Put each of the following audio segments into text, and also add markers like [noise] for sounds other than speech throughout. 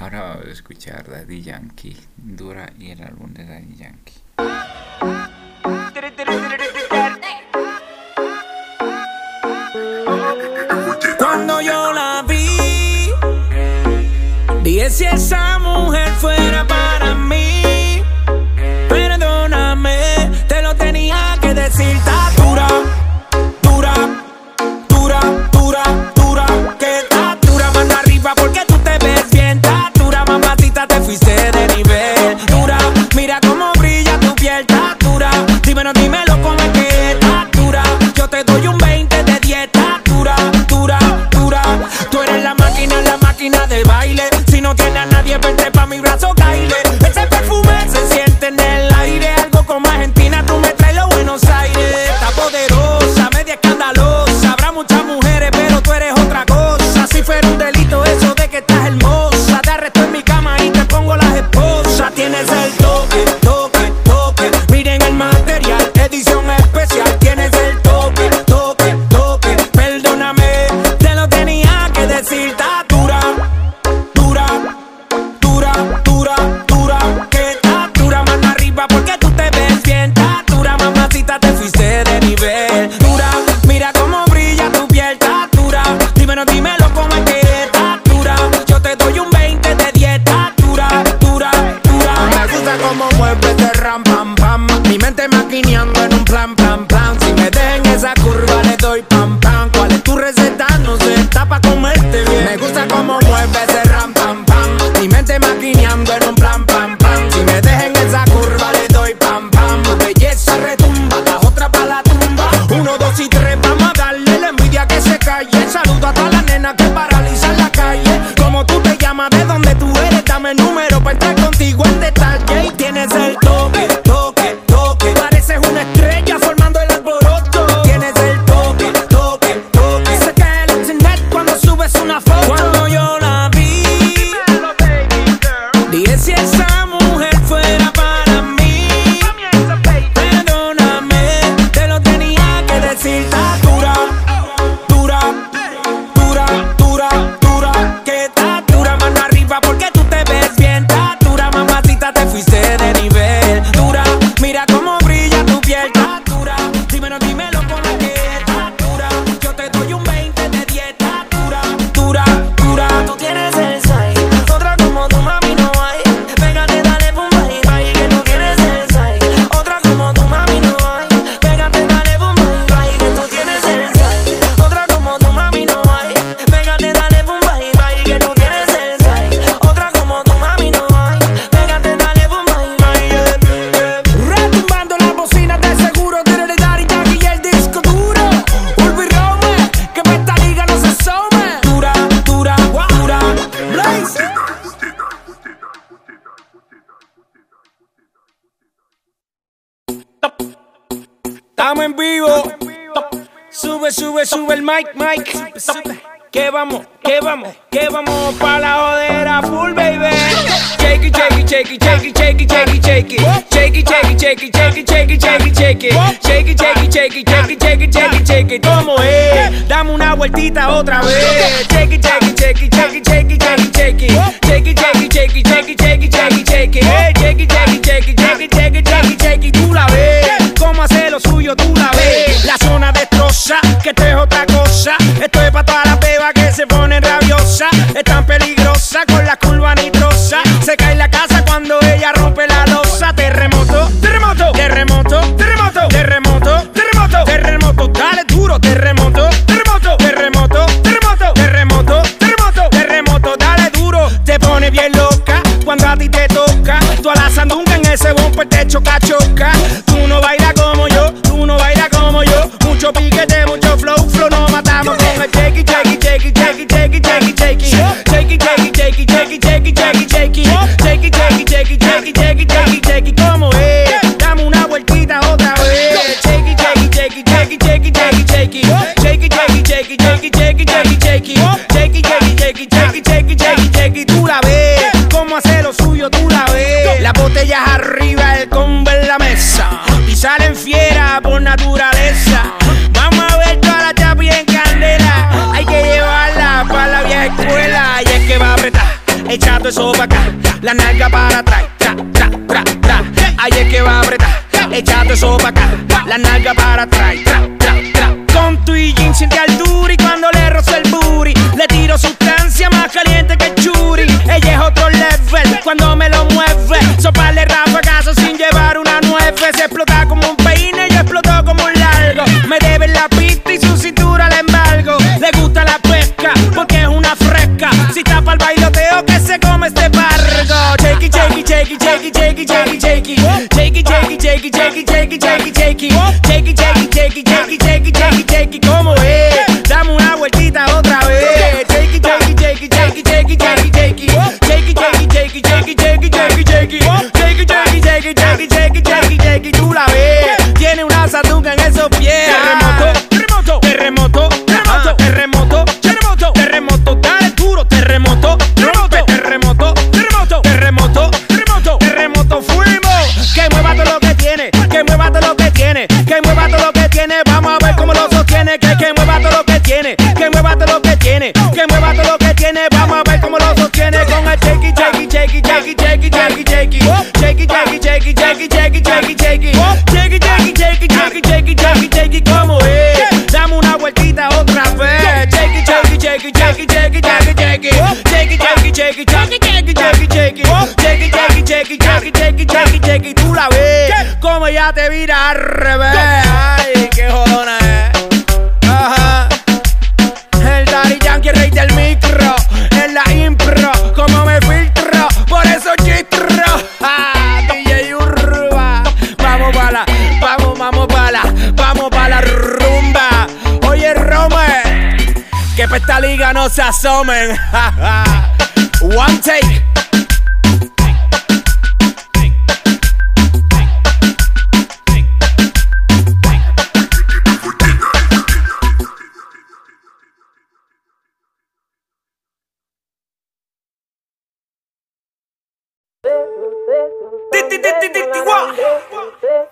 Ahora vamos a escuchar Daddy Yankee, Dura y el álbum de Daddy Yankee. Cuando yo la vi, dije si esa mujer fuera para Estamos en vivo. Sube, sube, sube el mic, mic. Que vamos, que vamos, que vamos pa' la jodera full, baby. Shake it, shake it, shake it, shake it, shake it, shake it, shake it. Shake it, shake it, shake it, shake it, shake it, shake it, shake it. Shake it, shake it, shake it, shake it, shake it, shake it, shake it. ¿Cómo es? Dame una vueltita otra vez. Shake it, shake it, shake it, shake it, shake it, shake it, shake it. Shake it, shake it, shake it, shake it, shake it, shake it, shake it. Shake it, shake it, shake it, shake it, shake it, shake it, shake it. Tú la ves limpio una vez. La zona destroza, que esto es otra cosa. Esto es para todas las bebas que se ponen rabiosas. Es tan peligrosa con la curva nitrosa. Se cae la moviendo eso pa' acá. La nalga para atrás, tra, tra, tra, tra. Ahí es que va a apretar, echate eso pa' acá. La nalga para atrás, tra, tra, tra. Con tu y jean Take it, take it, take it, take it, take it, take it, take it. Take it, take it, take it, take it, take it, take it, como es. shake, shake, shake, shake, shake tú la ves como ella te vira al revés. Ay, qué jodona es. Ajá. El Daddy Yankee, rey del micro, en la impro, como me filtro, por eso chistro. Ah, DJ Urba, vamos pa' la, vamos, vamos pa' la, vamos pa' la rumba. Oye, Rome, que pa' esta liga no se asomen. [laughs] One take.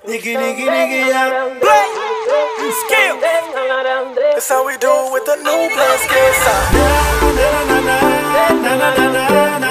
Nigga, nigga, nigga, yeah. Play. That's how we do with the new blast. Na.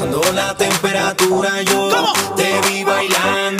Pasando la temperatura yo te vi bailando.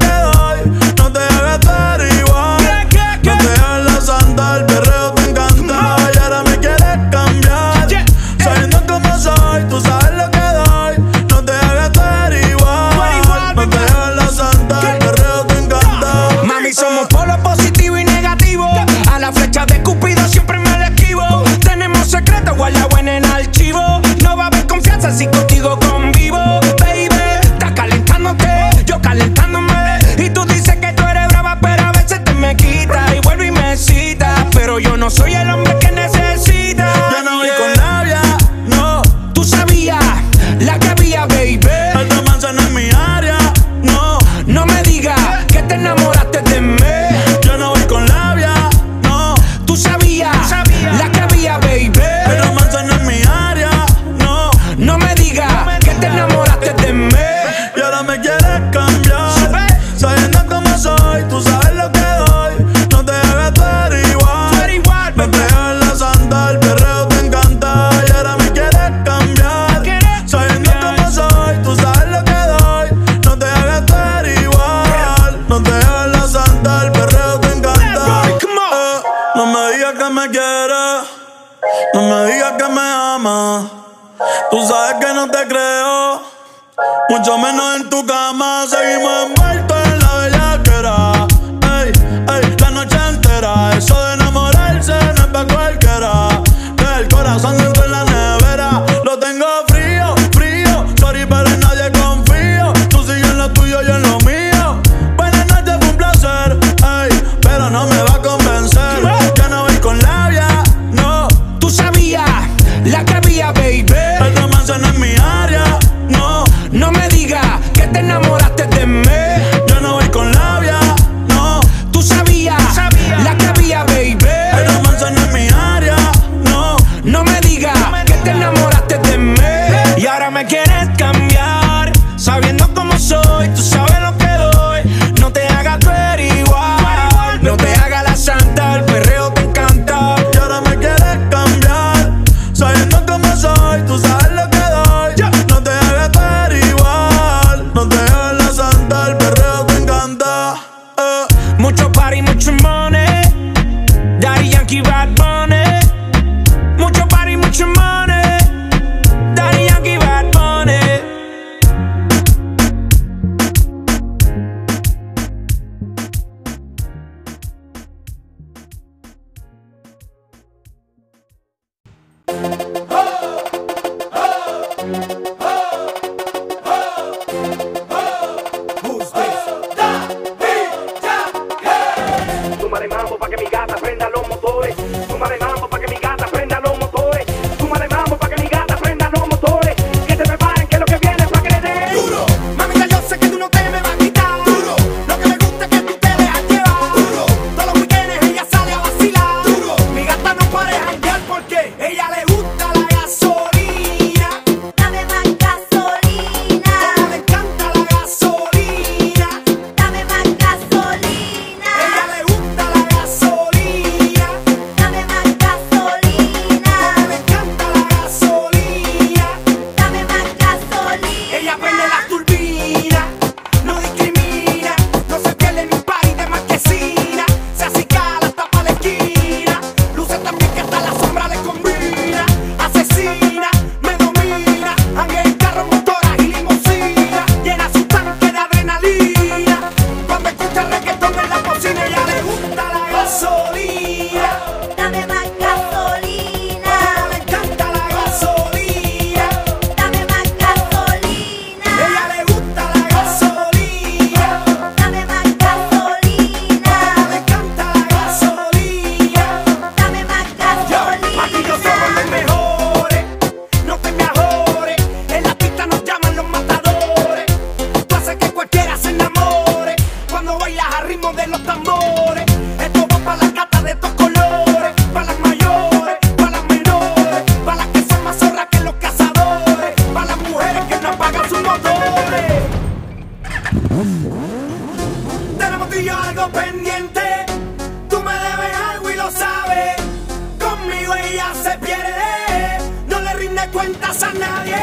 cuentas a nadie.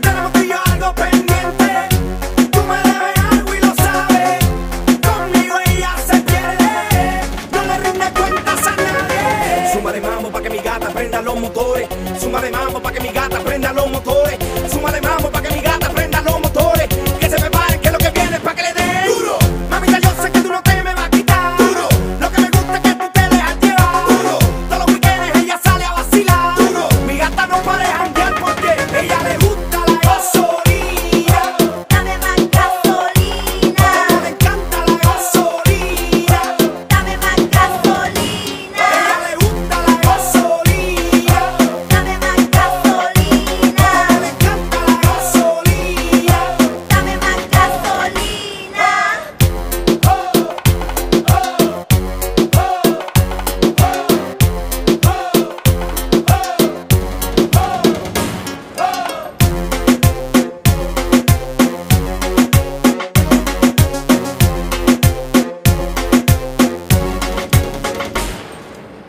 Tenemos tú y yo algo pendiente. Tú me debes algo y lo sabes. Conmigo ella se pierde. No le rindes cuentas a nadie. Suma de mambo para que mi gata prenda los motores. Suma de mambo para que mi gata prenda los motores. Suma de mambo